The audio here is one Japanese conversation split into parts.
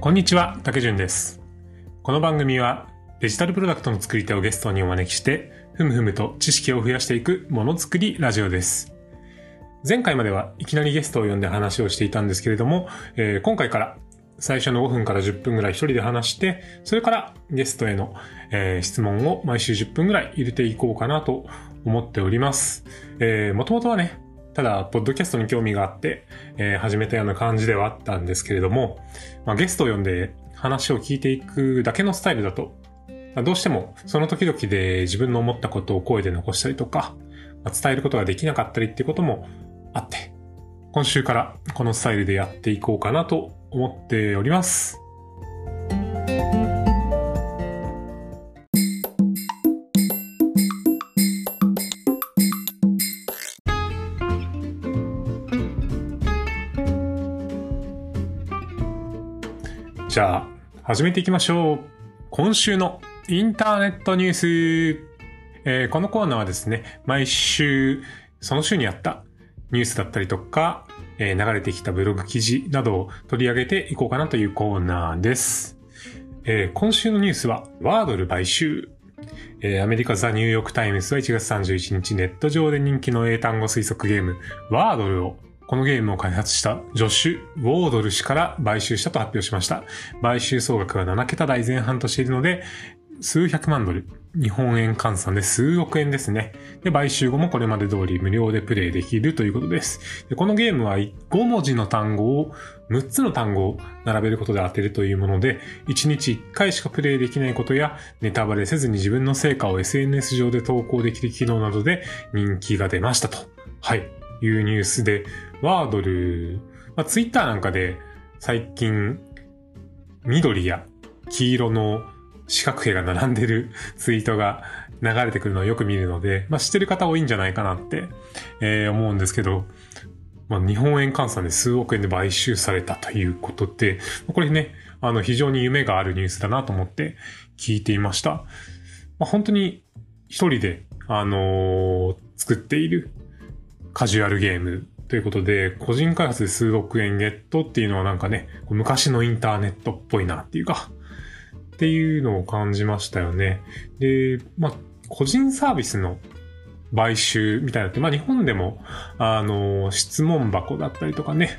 こんにちは、竹潤です。この番組はデジタルプロダクトの作り手をゲストにお招きして、ふむふむと知識を増やしていくものづくりラジオです。前回まではいきなりゲストを呼んで話をしていたんですけれども、えー今回から最初の5分から10分ぐらい一人で話して、それからゲストへの、えー質問を毎週10分ぐらい入れていこうかなと思っております。えー、もともとはね、ただ、ポッドキャストに興味があって、えー始めたような感じではあったんですけれども、まあ、ゲストを呼んで話を聞いていくだけのスタイルだと、まあどうしてもその時々で自分の思ったことを声で残したりとか、まあ伝えることができなかったりっていうこともあって、今週からこのスタイルでやっていこうかなと思っております。じゃあ、始めていきましょう。今週のインターネットニュース。えーこのコーナーはですね、毎週、その週にあったニュースだったりとか、えー流れてきたブログ記事などを取り上げていこうかなというコーナーです。えー今週のニュースは、ワードル買収。えーアメリカザ・ニューヨーク・タイムズは1月31日ネット上で人気の英単語推測ゲーム、ワードルをこのゲームを開発したジョシュ・ウォードル氏から買収したと発表しました。買収総額は7桁台前半としているので、数百万ドル、日本円換算で数億円ですね。で、買収後もこれまで通り無料でプレイできるということです。でこのゲームは5文字の単語を6つの単語を並べることで当てるというもので、1日1回しかプレイできないことや、ネタバレせずに自分の成果を SNS 上で投稿できる機能などで人気が出ましたと。はい。いうニュースで、ワードル、まあ、ツイッターなんかで最近、緑や黄色の四角形が並んでる ツイートが流れてくるのをよく見るので、まあ、知ってる方多いんじゃないかなって、えー思うんですけど、まあ、日本円換算で数億円で買収されたということで、これね、あの、非常に夢があるニュースだなと思って聞いていました。まあ、本当に一人で、あのー作っているカジュアルゲームということで、個人開発で数億円ゲットっていうのはなんかね、昔のインターネットっぽいなっていうか、っていうのを感じましたよね。で、まあ、個人サービスの買収みたいなって、まあ日本でも、あの、質問箱だったりとかね、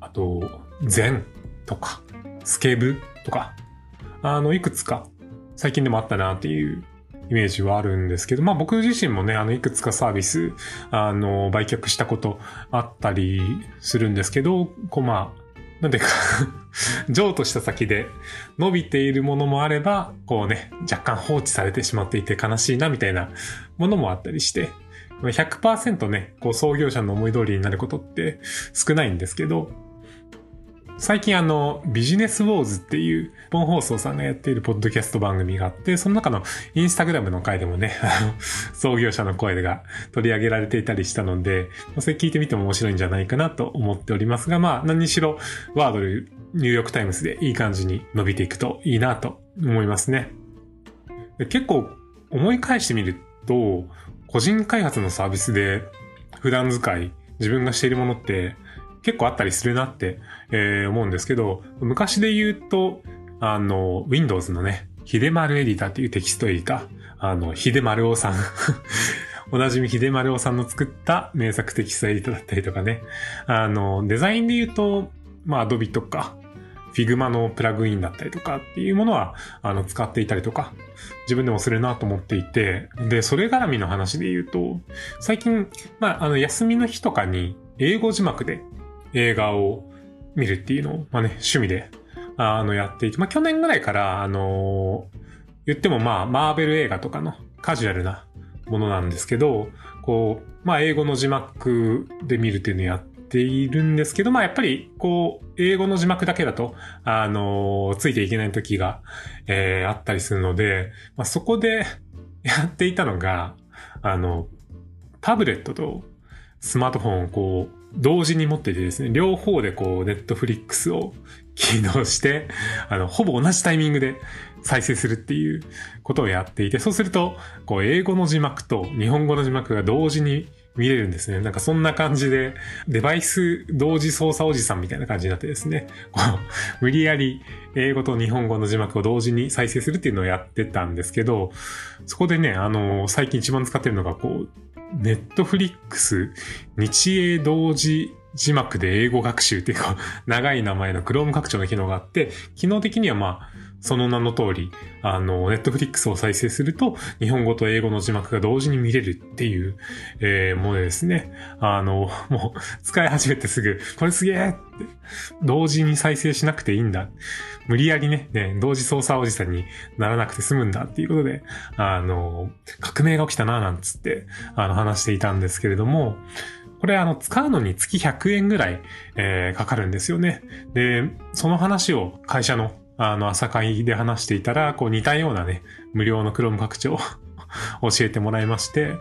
あと、禅とか、スケブとか、あの、いくつか最近でもあったなっていうイメージはあるんですけど、まあ僕自身もね、あの、いくつかサービス、あの、売却したことあったりするんですけど、こうまあ、なんていうか 譲渡した先で伸びているものもあれば、こうね、若干放置されてしまっていて悲しいなみたいなものもあったりして、100%ね、こう創業者の思い通りになることって少ないんですけど、最近あの、ビジネスウォーズっていう、本放送さんがやっているポッドキャスト番組があって、その中のインスタグラムの回でもね、あの、創業者の声が取り上げられていたりしたので、それ聞いてみても面白いんじゃないかなと思っておりますが、まあ何にしろ、ワードル、ニューヨークタイムズでいい感じに伸びていくといいなと思いますね。結構思い返してみると、個人開発のサービスで普段使い、自分がしているものって結構あったりするなって、えー思うんですけど、昔で言うと、あの、Windows のね、秀丸エディターっていうテキストエディター、あの、秀丸尾さん。おなじみ秀丸尾さんの作った名作テキストエディターだったりとかね。あの、デザインで言うと、まあ、Adobe とか、Figma のプラグインだったりとかっていうものは、あの、使っていたりとか、自分でもするなと思っていて、で、それ絡みの話で言うと、最近、まあ、あの、休みの日とかに、英語字幕で映画を見るっていうのを、まあね、趣味で、あの、やっていて、まあ、去年ぐらいから、あの言ってもまあ、マーベル映画とかのカジュアルなものなんですけど、こう、まあ、英語の字幕で見るっていうのをやっているんですけど、まあ、やっぱり、こう、英語の字幕だけだと、あのついていけない時が、えーあったりするので、まあ、そこで やっていたのが、あの、タブレットとスマートフォンをこう、同時に持っていてですね、両方でこう、ネットフリックスを起動して、あの、ほぼ同じタイミングで再生するっていうことをやっていて、そうすると、こう、英語の字幕と日本語の字幕が同時に見れるんですね。なんかそんな感じで、デバイス同時操作おじさんみたいな感じになってですね、こう、無理やり英語と日本語の字幕を同時に再生するっていうのをやってたんですけど、そこでね、あの、最近一番使ってるのが、こう、ネットフリックス日英同時字幕で英語学習っていうか、長い名前の Chrome 拡張の機能があって、機能的にはまあ、その名の通り、あの、ネットフリックスを再生すると、日本語と英語の字幕が同時に見れるっていう、えー、ものですね。あの、もう、使い始めてすぐ、これすげえって、同時に再生しなくていいんだ。無理やりね、ね、同時操作おじさんにならなくて済むんだっていうことで、あの、革命が起きたな、なんつって、あの、話していたんですけれども、これあの、使うのに月100円ぐらい、えー、かかるんですよね。で、その話を会社のあの、朝会で話していたら、こう似たようなね、無料の Chrome 拡張を 教えてもらいまして、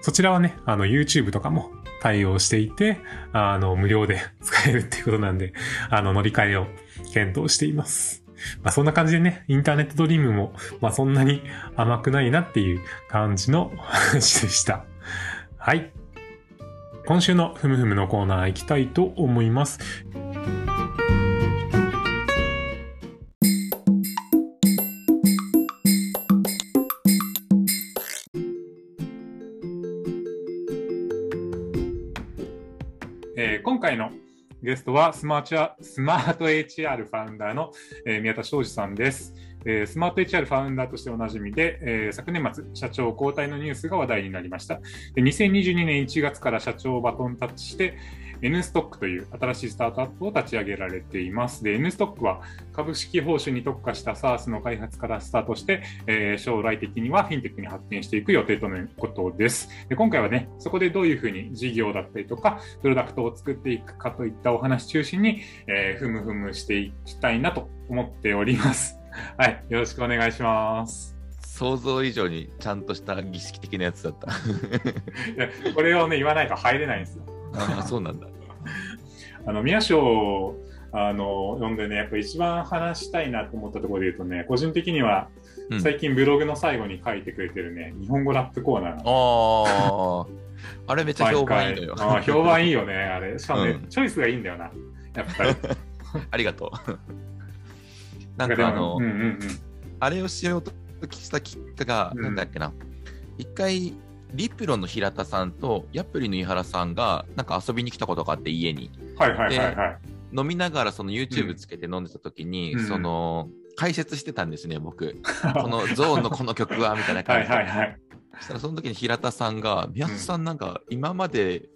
そちらはね、あの、YouTube とかも対応していて、あの、無料で使えるっていうことなんで、あの、乗り換えを検討しています。まあ、そんな感じでね、インターネットドリームも、まあ、そんなに甘くないなっていう感じの 話でした。はい。今週のふむふむのコーナー行きたいと思います。今回のゲストはスマートスマート HR ファウンダーの、えー、宮田昌司さんです、えー。スマート HR ファウンダーとしておなじみで、えー、昨年末、社長交代のニュースが話題になりました。で2022年1月から社長をバトンタッチして、N ストックという新しいスタートアップを立ち上げられています。で、N ストックは株式報酬に特化した SaaS の開発からスタートして、えー、将来的にはフィンテックに発展していく予定とのことです。で今回はね、そこでどういうふうに事業だったりとか、プロダクトを作っていくかといったお話中心に、えー、ふむふむしていきたいなと思っております。はい、よろしくお願いします。想像以上にちゃんとした儀式的なやつだった これをね、言わないと入れないんですよ。ああ、そうなんだ。あの、宮賞あの、読んでね、やっぱ一番話したいなと思ったところで言うとね、個人的には、最近ブログの最後に書いてくれてるね、うん、日本語ラップコーナー。ああ。あれめっちゃ評判いいのよ。あ評判いいよね、あれ。しかもね、うん、チョイスがいいんだよな。やっぱり。ありがとう。なんかあの、うんうんうん、あれをしようとしたきっかけが、なんだっけな。一回、リプロの平田さんとヤプリの井原さんがなんか遊びに来たことがあって家に。はいはいはいはい。飲みながらその YouTube つけて飲んでた時に、うん、その解説してたんですね僕。このゾーンのこの曲はみたいな感じで。はいはいはい。そしたらその時に平田さんが「宮田さんなんか今まで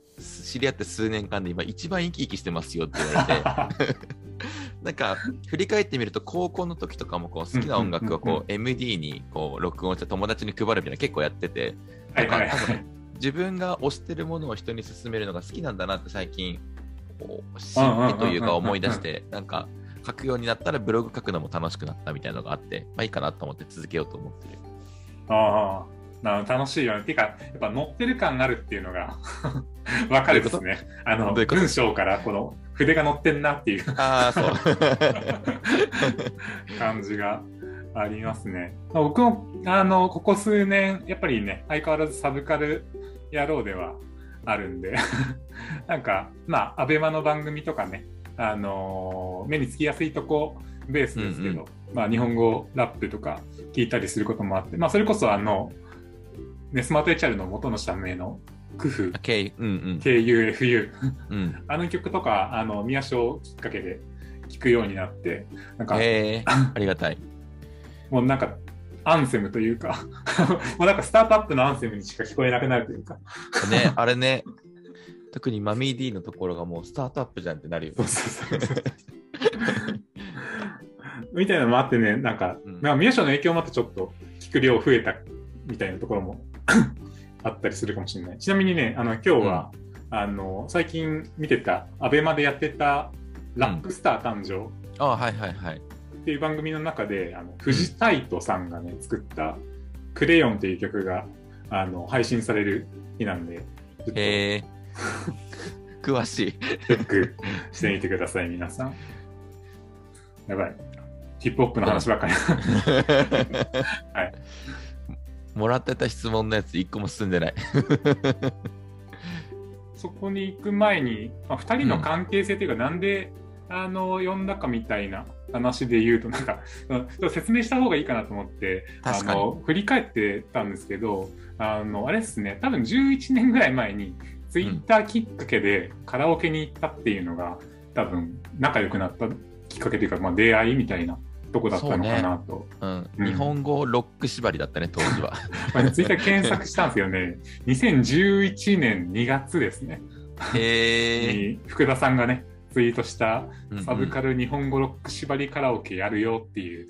知り合って数年間で今一番生き生きしてますよ」って言われて なんか振り返ってみると高校の時とかもこう好きな音楽をこう MD にこう録音して友達に配るみたいな結構やっててなんか、自分が推してるものを人に勧めるのが好きなんだなって最近心理というか思い出してなんか書くようになったらブログ書くのも楽しくなったみたいなのがあってまあいいかなと思って続けようと思ってる。ああ楽しいよね。ていうか、やっぱ乗ってる感があるっていうのが わかるですね。あの文章からこの筆が乗ってんなっていう 感じがありますね。僕も、あの、ここ数年、やっぱりね、相変わらずサブカル野郎ではあるんで なんか、まあ、アベマの番組とかね、あの目につきやすいとこベースですけど、うんうん、まあ、日本語ラップとか聞いたりすることもあって、まあ、それこそあの、ね、スマート HR の元の社名の工夫、K うんうん、KUFU、うん、あの曲とか、あの、宮章きっかけで聞くようになって、なんか、ありがたい。もうなんか、アンセムというか もうなんかスタートアップのアンセムにしか聞こえなくなるというか。ね、あれね、特にマミー D のところがもうスタートアップじゃんってなるよ、ね。みたいなのもあってね、なんか、うん、まあ、宮下の影響もあってちょっと聞く量増えたみたいなところも あったりするかもしれない。ちなみにね、あの今日は、うん、あの最近見てた、アベマでやってたラップスター誕生。うん、あはいはいはい。っていう番組の中で、あの藤タイトさんがね、作ったクレヨンっていう曲があの配信される日なんで、へえ。詳しい。チェックしてみてください、皆さん。やばい。ヒップホップの話ばっかり。はい。もらってた質問のやつ一個も進んでない。そこに行く前に、まあ、2人の関係性というか、なんで、あの呼んだかみたいな話で言うとなんか 説明した方がいいかなと思ってあの振り返ってたんですけどあのあれですね多分11年ぐらい前にツイッターきっかけでカラオケに行ったっていうのが、多分仲良くなったきっかけというか、まあ、出会いみたいなとこだったのかなと、ねうんうん、日本語ロック縛りだったね当時は。ツイッター検索したんですよね。2011年2月ですね。へえ福田さんがねツイートしたサブカル日本語ロック縛りカラオケやるよっていう。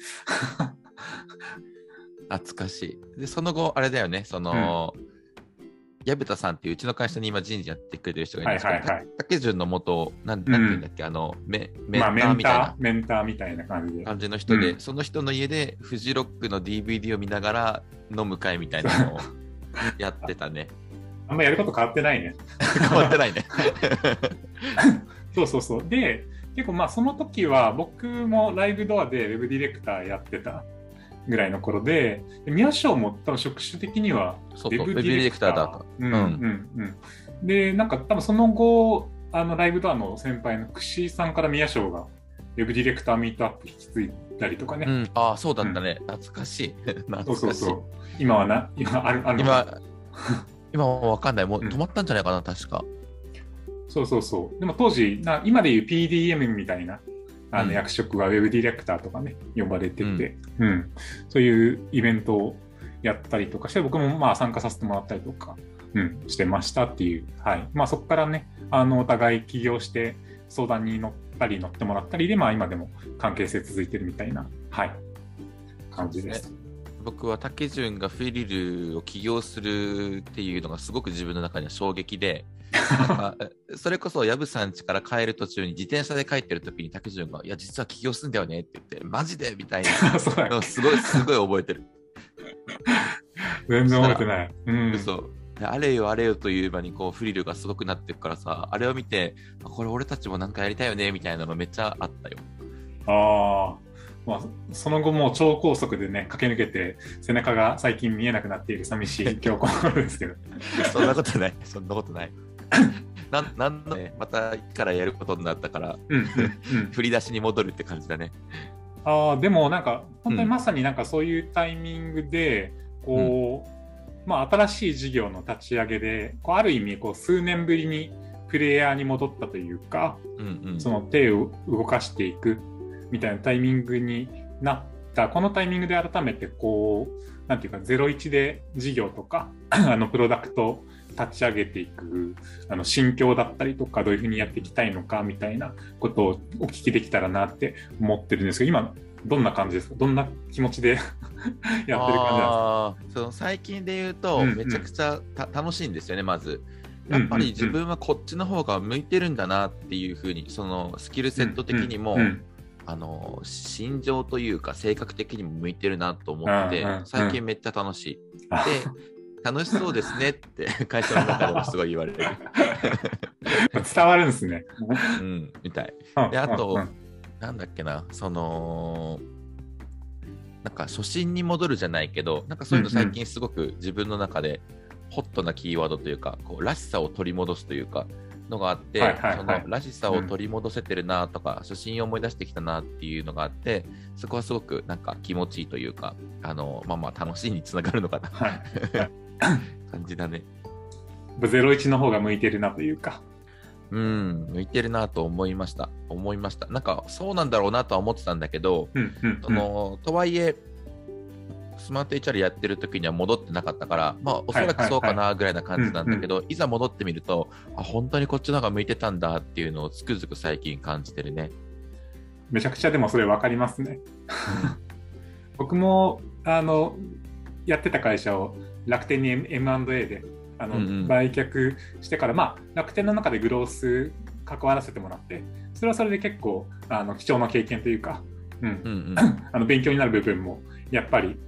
懐かしい。でその後あれだよね。その、うん薮田さんっていううちの会社に今人事やってくれてる人がいるんですけど、はいはいはい、竹潤の元、なんなんていうんだっけ、うん、あのメ、メンターみたいな、メンターみたいな感じで。感じの人で、うん、その人の家でフジロックの DVD を見ながら飲む会みたいなのをやってたね。あんまやること変わってないね。変わってないね。そうそうそう。で、結構まあその時は僕もライブドアでウェブディレクターやってたぐらいの頃で、宮翔も多分職種的にはウェブディレクターだと。うんうんうん。で、なんか多分その後、あのライブドアの先輩の串井さんから宮翔がウェブディレクターミートアップ引き継いだりとかね。うん、ああ、そうだったね。うん、懐かしい。懐かしい。そうそうそう。今はな、今ある、ある今、今はわかんない。もう止まったんじゃないかな、確か。そうそうそう。でも当時、な今でいう PDM みたいなあの役職はウェブディレクターとかね、呼ばれてて、うん、うん、そういうイベントをやったりとかして、僕もまあ参加させてもらったりとか、うん、してましたっていう、はい。まあそこからね、あの、お互い起業して相談に乗ったり乗ってもらったりで、まあ今でも関係性続いてるみたいな、はい、感じです。僕は竹潤がフリルを起業するっていうのがすごく自分の中には衝撃で、それこそ藪さん家から帰る途中に自転車で帰ってる時に竹潤が「いや実は起業すんだよね」って言って「マジで?」みたいな。すごいすごい覚えてる。全然覚えてない、うん、嘘。あれよあれよという場にこうフリルがすごくなってるからさあれを見てこれ俺たちもなんかやりたいよねみたいなのめっちゃあったよ。ああまあ、その後も超高速でね駆け抜けて背中が最近見えなくなっている寂しい今日このですけど。そんなことない。そんなことない なん、なんのね、またからやることになったから、うんうんうん、振り出しに戻るって感じだね。ああ、でもなんか、本当にまさになんかそういうタイミングで、こう、うん、まあ新しい事業の立ち上げで、こうある意味、こう数年ぶりにプレイヤーに戻ったというか、うんうん、その手を動かしていくみたいなタイミングになった、このタイミングで改めてこう、なんていうか、01で事業とか、あのプロダクト立ち上げていくあの心境だったりとかどういうふうにやっていきたいのかみたいなことをお聞きできたらなって思ってるんですけど今どんな感じですか？どんな気持ちで やってる感じなんですか？その最近で言うと、めちゃくちゃ楽しいんですよねまず。やっぱり自分はこっちの方が向いてるんだなっていうふうにそのスキルセット的にも、あの心情というか性格的にも向いてるなと思って、最近めっちゃ楽しい。で楽しそうですねって 会社の中でもすごい言われる。伝わるんですね。うん、みたい。で、あと、なんだっけな、その、なんか初心に戻るじゃないけど、なんかそういうの最近すごく自分の中でホットなキーワードというか、こうらしさを取り戻すというか、のがあって、そのらしさを取り戻せてるなとか、うん、初心を思い出してきたなっていうのがあって、そこはすごくなんか気持ちいいというか、あのまあまあ楽しいにつながるのかな。はい感じだね。01の方が向いてるなというか。うん、向いてるなと思いました。思いました。なんか、そうなんだろうなとは思ってたんだけど、うんうんうん、そのとはいえ、スマート HR やってる時には戻ってなかったから、まあ、おそらくそうかなぐらいな感じなんだけど、いざ戻ってみると、あ、本当にこっちの方が向いてたんだっていうのをつくづく最近感じてるね。めちゃくちゃでもそれ分かりますね。僕も、あの、やってた会社を楽天に M&A であの、うんうん、売却してから、まあ、楽天の中でグロース関わらせてもらってそれはそれで結構あの貴重な経験というか、うん、うんうん、あの勉強になる部分もやっぱり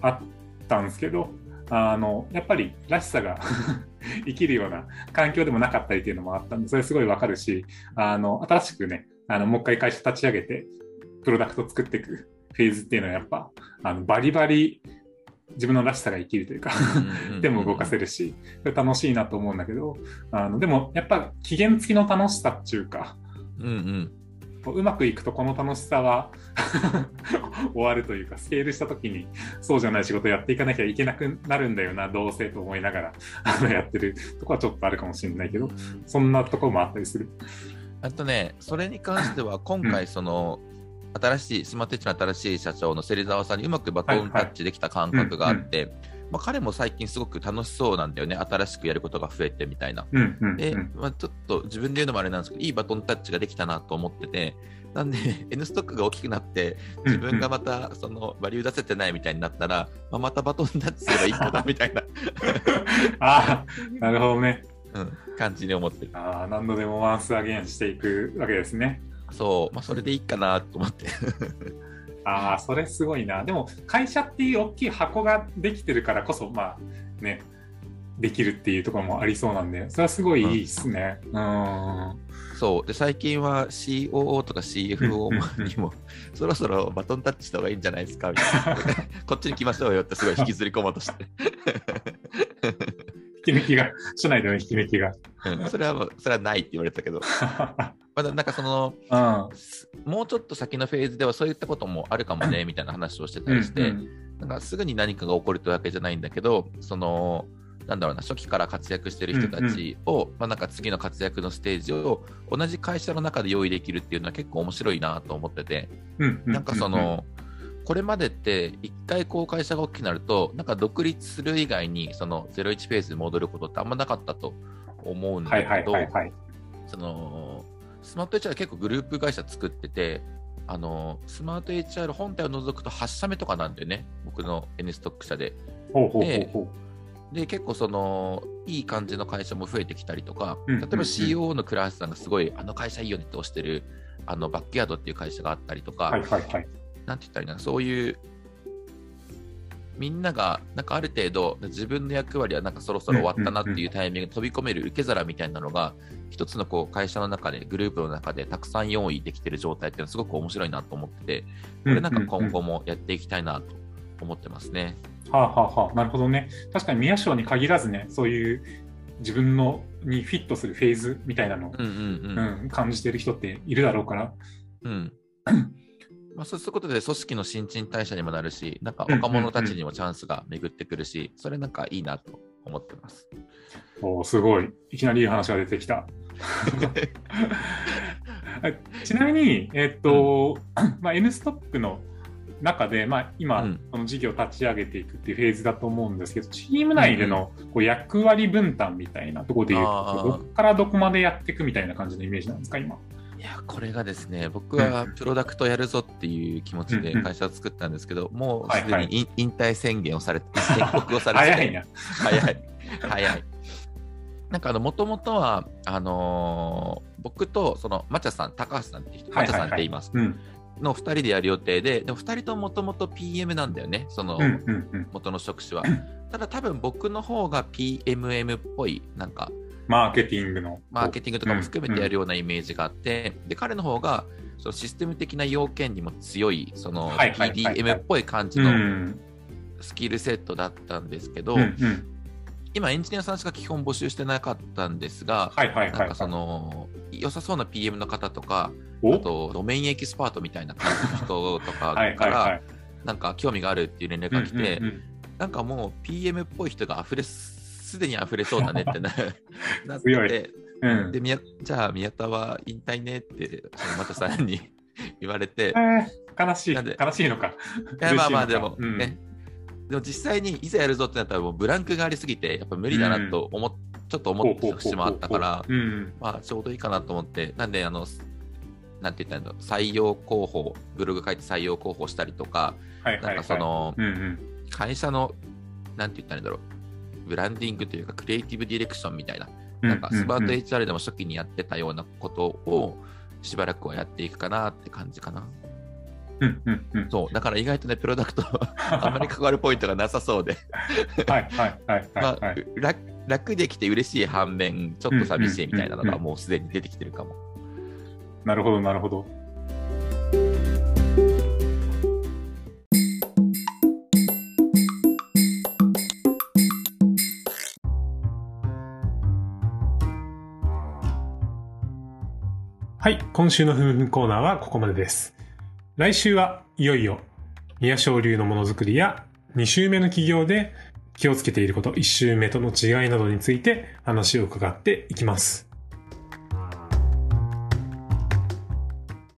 あったんですけどあのやっぱりらしさが 生きるような環境でもなかったりっていうのもあったんでそれすごいわかるしあの新しくねあのもう一回会社立ち上げてプロダクト作っていくフェーズっていうのはやっぱあのバリバリ自分のらしさが生きるというかでも動かせるし、楽しいなと思うんだけど、あのでもやっぱ期限付きの楽しさっていうか、うんうん。うまくいくとこの楽しさは 終わるというかスケールした時にそうじゃない仕事やっていかなきゃいけなくなるんだよなどうせと思いながらあのやってるとこはちょっとあるかもしれないけど、そんなところもあったりする。あとねそれに関しては今回その、うん、新しいスマートエッジの新しい社長の芹沢さんにうまくバトンタッチできた感覚があって、まあ、彼も最近すごく楽しそうなんだよね、新しくやることが増えてみたいな。うんうんうん、で、まあ、ちょっと自分で言うのもあれなんですけど、いいバトンタッチができたなと思ってて、なんで、N ストックが大きくなって、自分がまたそのバリュー出せてないみたいになったら、まあ、またバトンタッチすればいいかなみたいな。あ あ、なるほどね。うん、感じに思ってる。ああ、何度でもワンスアゲンしていくわけですね。そう、まあ、それでいいかなと思って。ああ、それすごいな。でも、会社っていう大きい箱ができてるからこそ、まあね、できるっていうところもありそうなんで、それはすごいいいですね。うん。うんそうで最近は COO とか CFO にも、そろそろバトンタッチした方がいいんじゃないですかみたいな こっちに来ましょうよってすごい引きずり込もうとして引き抜きが、社内での引き抜きが。うん、それはそれはないって言われたけど、まだなんかその、うん、もうちょっと先のフェーズではそういったこともあるかもね みたいな話をしてたりして、うんうん、なんかすぐに何かが起こるというわけじゃないんだけど、その、なんだろうな、初期から活躍してる人たちを、うんうん、まあ、なんか次の活躍のステージを同じ会社の中で用意できるっていうのは結構面白いなと思ってて、うんうん、なんかその、これまでって一回こう会社が大きくなると、なんか独立する以外にその01フェーズに戻ることってあんまなかったと思うんだけど、そのスマート HR 結構グループ会社作ってて、あのスマート HR 本体を除くと8社目とかなんだよね、僕の N ストック社で。ほうほうほうほう。で結構そのいい感じの会社も増えてきたりとか、例えば CEO の倉橋さんがすごいあの会社いいよねって推してるあのバックヤードっていう会社があったりとか、はいはいはい、なんて言ったらいいなそういうみんながなんかある程度自分の役割はなんかそろそろ終わったなっていうタイミングで飛び込める受け皿みたいなのが一つのこう会社の中でグループの中でたくさん用意できてる状態っていうのはすごく面白いなと思っててこれなんか今後もやっていきたいなと思ってますね。はあ、はあはあ、なるほどね。確かに宮賞に限らずね、そういう自分のにフィットするフェーズみたいなのを、うんうんうん、感じてる人っているだろうから。うん まあ、そうすることで組織の新陳代謝にもなるし、なんか若者たちにもチャンスが巡ってくるし、うんうんうん、それなんかいいなと思ってます。おすごい。いきなりいい話が出てきた。ちなみに、えー、っと、うん、まあ、N ストックの中で、まあ、今、うん、この事業を立ち上げていくっていうフェーズだと思うんですけど、チーム内でのこう役割分担みたいなところでいうと、どこからどこまでやっていくみたいな感じのイメージなんですか、今？いや、これがですね、僕はプロダクトやるぞっていう気持ちで会社を作ったんですけど、もうすでに引退宣言をされて、宣告をされて、早いな。早い。早い。なんかあの、もともとは、あのー、僕と、その、まちゃさん、高橋さんって人、まちゃさんって言います。うん。の2人でやる予定で、でも2人ともともと PM なんだよね、その元の職種は。ただ多分僕の方が PMM っぽい、なんか、マーケティングの。マーケティングとかも含めてやるようなイメージがあって、で、彼の方が、そのシステム的な要件にも強い、その PDM っぽい感じのスキルセットだったんですけど、今エンジニアさんしか基本募集してなかったんですが、なんかその良さそうな PM の方とか、あとドメインエキスパートみたいな感じの人とかから なんか興味があるっていう連絡が来て、なんかもう PM っぽい人が溢れすでに溢れそうだねってな なって、うん、で宮じゃあ宮田は引退ねってまたさんに 言われて、えー、悲しい。悲しいのか。いやまあまあでも、うん、ね。でも実際にいざやるぞってなったらもうブランクがありすぎてやっぱ無理だなと思っ、うん、ちょっと思ってしまったから、まあちょうどいいかなと思って。なんであのなんて言ったら採用広報、ブログ書いて採用広報したりとか、なんかその、会社の、なんて言ったらいいんだろう、ブランディングというか、クリエイティブディレクションみたいな、なんかスマート HR でも初期にやってたようなことを、しばらくはやっていくかなって感じかな。うんうんうん、そうだから意外とね、プロダクト あんまり関わるポイントがなさそうではいはいはい、まあ、楽。楽できて嬉しい反面、ちょっと寂しいみたいなのがもうすでに出てきてるかも。なるほど、なるほど。はい今週のふむふむコーナーはここまでです。来週はいよいよ、宮昇流のものづくりや2週目の企業で気をつけていること、1週目との違いなどについて話を伺っていきます。